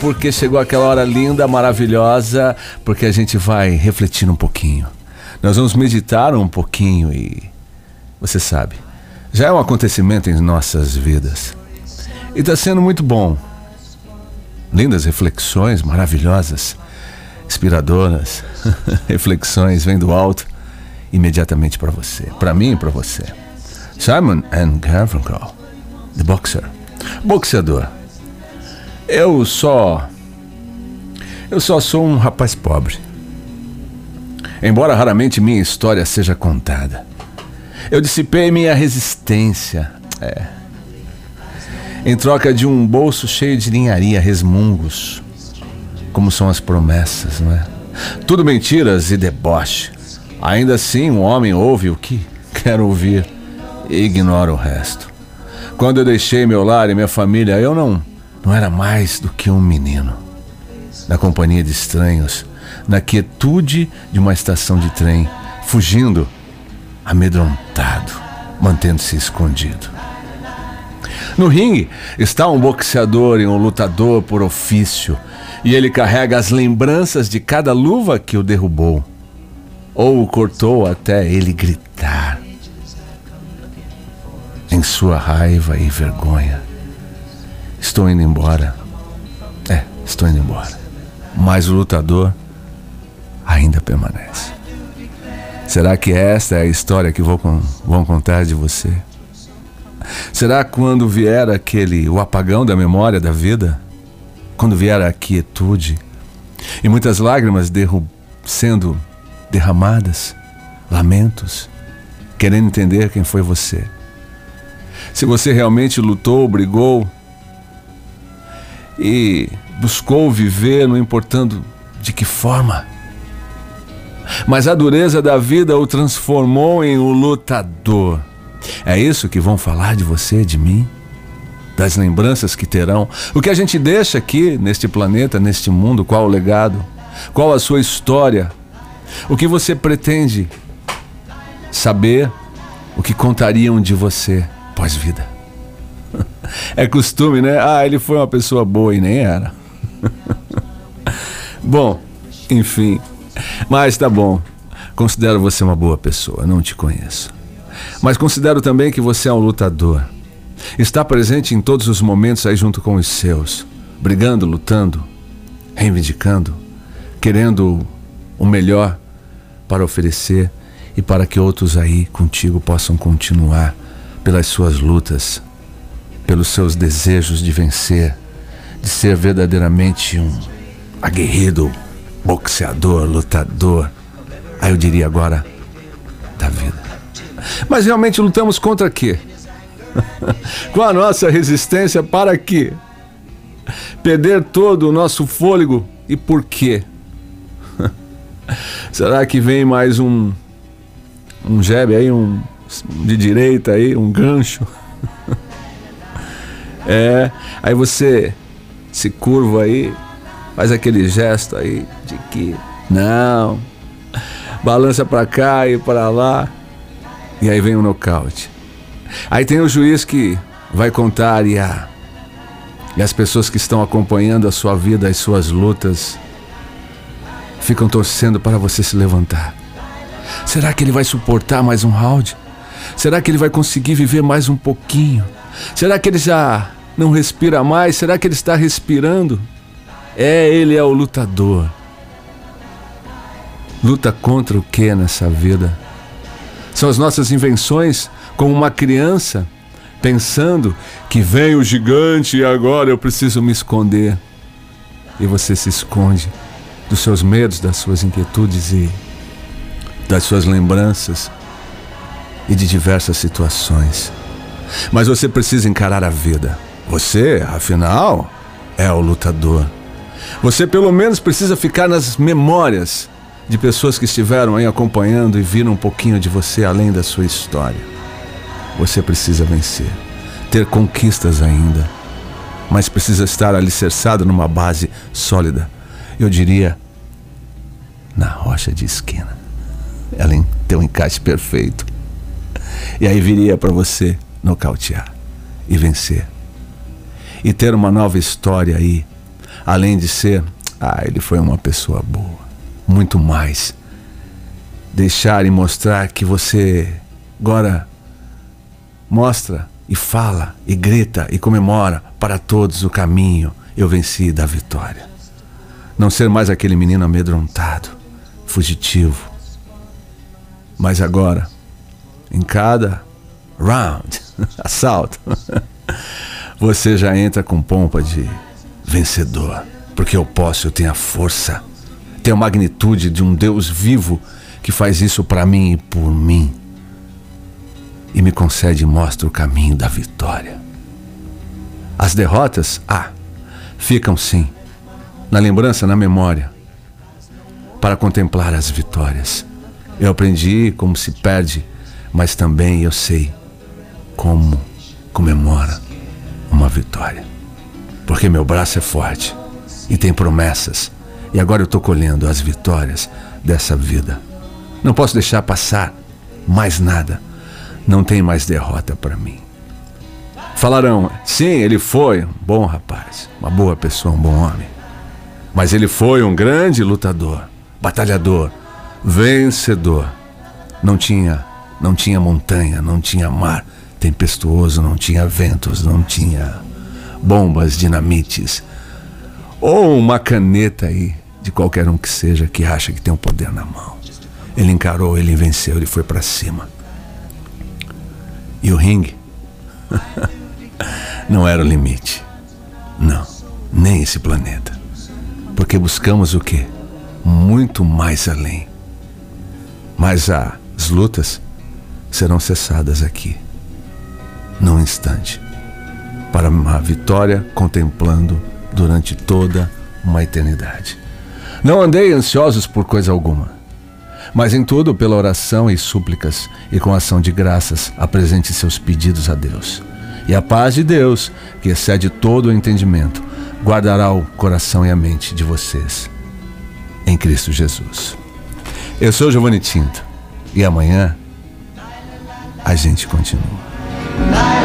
Porque chegou aquela hora linda, maravilhosa, porque a gente vai refletir um pouquinho. Nós vamos meditar um pouquinho e você sabe, já é um acontecimento em nossas vidas. E está sendo muito bom. Lindas reflexões maravilhosas, inspiradoras, reflexões vem do alto imediatamente para você, para mim e para você. Simon and Garfunkel, The Boxer, boxeador. Eu só. Eu só sou um rapaz pobre. Embora raramente minha história seja contada. Eu dissipei minha resistência. É. Em troca de um bolso cheio de linharia, resmungos. Como são as promessas, não é? Tudo mentiras e deboche. Ainda assim, um homem ouve o que quer ouvir e ignora o resto. Quando eu deixei meu lar e minha família, eu não não era mais do que um menino. Na companhia de estranhos, na quietude de uma estação de trem, fugindo, amedrontado, mantendo-se escondido. No ringue está um boxeador e um lutador por ofício, e ele carrega as lembranças de cada luva que o derrubou, ou o cortou até ele gritar em sua raiva e vergonha. Estou indo embora. É, estou indo embora. Mas o lutador ainda permanece. Será que esta é a história que vou, vão contar de você? Será quando vier aquele o apagão da memória da vida? Quando vier a quietude e muitas lágrimas derru sendo derramadas, lamentos, querendo entender quem foi você? Se você realmente lutou, brigou, e buscou viver, não importando de que forma. Mas a dureza da vida o transformou em um lutador. É isso que vão falar de você, de mim? Das lembranças que terão? O que a gente deixa aqui neste planeta, neste mundo? Qual o legado? Qual a sua história? O que você pretende saber? O que contariam de você pós-vida? É costume, né? Ah, ele foi uma pessoa boa e nem era. bom, enfim. Mas tá bom. Considero você uma boa pessoa, não te conheço. Mas considero também que você é um lutador. Está presente em todos os momentos aí junto com os seus, brigando, lutando, reivindicando, querendo o melhor para oferecer e para que outros aí contigo possam continuar pelas suas lutas pelos seus desejos de vencer, de ser verdadeiramente um aguerrido, boxeador, lutador. Aí eu diria agora, da vida. Mas realmente lutamos contra quê? Com a nossa resistência para quê? Perder todo o nosso fôlego e por quê? Será que vem mais um um jab aí, um de direita aí, um gancho? É, aí você se curva aí, faz aquele gesto aí de que não, balança para cá e para lá, e aí vem o nocaute. Aí tem o juiz que vai contar e, a, e as pessoas que estão acompanhando a sua vida, as suas lutas, ficam torcendo para você se levantar. Será que ele vai suportar mais um round? Será que ele vai conseguir viver mais um pouquinho? Será que ele já não respira mais? Será que ele está respirando? É, ele é o lutador. Luta contra o que nessa vida? São as nossas invenções, como uma criança pensando que vem o gigante e agora eu preciso me esconder. E você se esconde dos seus medos, das suas inquietudes e das suas lembranças e de diversas situações. Mas você precisa encarar a vida. Você, afinal, é o lutador. Você pelo menos precisa ficar nas memórias de pessoas que estiveram aí acompanhando e viram um pouquinho de você além da sua história. Você precisa vencer, ter conquistas ainda, mas precisa estar alicerçado numa base sólida. Eu diria na rocha de esquina. Ela tem um encaixe perfeito. E aí viria para você nocautear e vencer e ter uma nova história aí além de ser, ah, ele foi uma pessoa boa, muito mais. Deixar e mostrar que você agora mostra e fala e grita e comemora para todos o caminho. Eu venci da vitória. Não ser mais aquele menino amedrontado, fugitivo. Mas agora, em cada round, assalto, você já entra com pompa de vencedor. Porque eu posso, eu tenho a força, tenho a magnitude de um Deus vivo que faz isso para mim e por mim. E me concede e mostra o caminho da vitória. As derrotas, ah, ficam sim, na lembrança, na memória, para contemplar as vitórias. Eu aprendi como se perde, mas também eu sei como comemora uma vitória. Porque meu braço é forte e tem promessas. E agora eu estou colhendo as vitórias dessa vida. Não posso deixar passar mais nada. Não tem mais derrota para mim. Falarão, sim, ele foi um bom rapaz, uma boa pessoa, um bom homem. Mas ele foi um grande lutador, batalhador, vencedor. Não tinha, não tinha montanha, não tinha mar tempestuoso, não tinha ventos, não tinha bombas, dinamites, ou uma caneta aí, de qualquer um que seja, que acha que tem o um poder na mão. Ele encarou, ele venceu, ele foi para cima. E o ringue não era o limite. Não, nem esse planeta. Porque buscamos o quê? Muito mais além. Mas as lutas serão cessadas aqui, num instante para uma vitória contemplando durante toda uma eternidade. Não andei ansiosos por coisa alguma, mas em tudo pela oração e súplicas e com ação de graças apresente seus pedidos a Deus. E a paz de Deus, que excede todo o entendimento, guardará o coração e a mente de vocês em Cristo Jesus. Eu sou Giovanni Tinto e amanhã a gente continua. Bye.